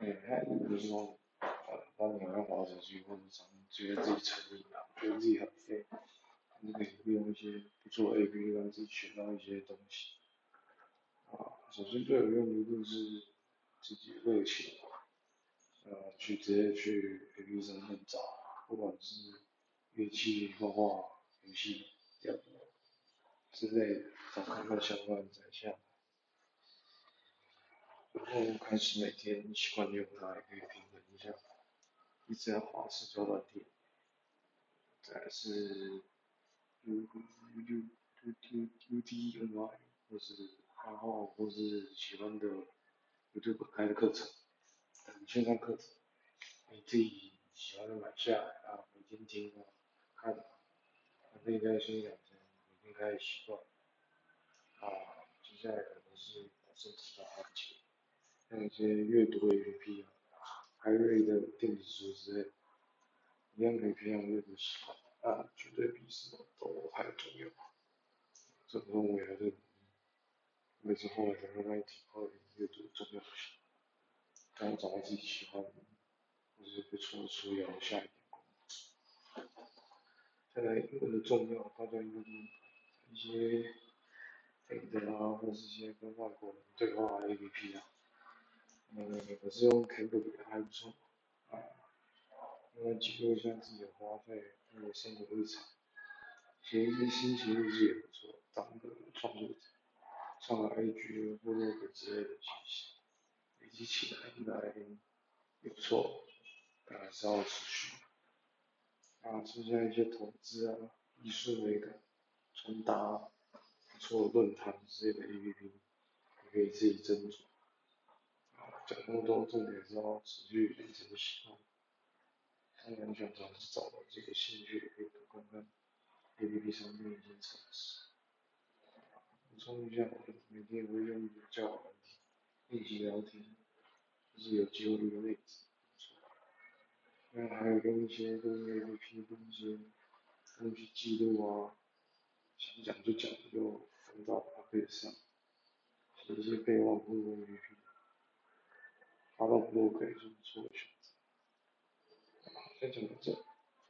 哎，还有就是说，呃，当你要滑手机或者常觉得自己成瘾啊，觉得自己很废，你可以利用一些不错 A P P 让自己学到一些东西。啊，首先最有用的就是自己热情，呃，去直接去 A P P 上面找，不管是乐器、画画、游戏、这样之类的，找看看相关的展项。然后开始每天习惯用它，也可以平衡一下，一直要滑社交软体，再是 U U U U U T N Y，或是画画，或是喜欢的 YouTube 开的课程，线上课程，你自己喜欢的买下来啊，每天听啊，看，反正应该先养成每天开始习惯，啊，接下来可能是把身体搞好起来。像一些阅读 APP 啊，海瑞的电子书之类，一样可以培养阅读习惯啊，绝对比什么都还重要。这部分我也还是，每次后来才慢慢体会阅读的重要性，然后找到自己喜欢的，或者是不错的书，也要下一点功夫。再来英文的重要，大家应该都一些人啊，或者是一些跟外国人对话的 APP 啊。嗯，可是用 Cambly 还不错，啊，用来记录一下自己的花费，还有生活日常，写一些心情日记也不错，当个创作者，上个 IG 或者之类的信息，累积起来应该也不错，但还是要持续。啊，剩下一些投资啊，艺术类的，穿搭，不错论坛之类的 APP，也可以自己斟酌。讲那么多，重点是要持续养成习惯。当然，想尝试找到自己的兴趣，可以多看看 APP 上面一些测试。补充一下，我每天会用一个交友软件，练习聊天，就是有机会的例子。那还有跟一些跟 APP，跟一些东西记录啊，想讲就讲，就分到 APP 上，写一些备忘录 APP。部落格也是不错的选择。先讲到这。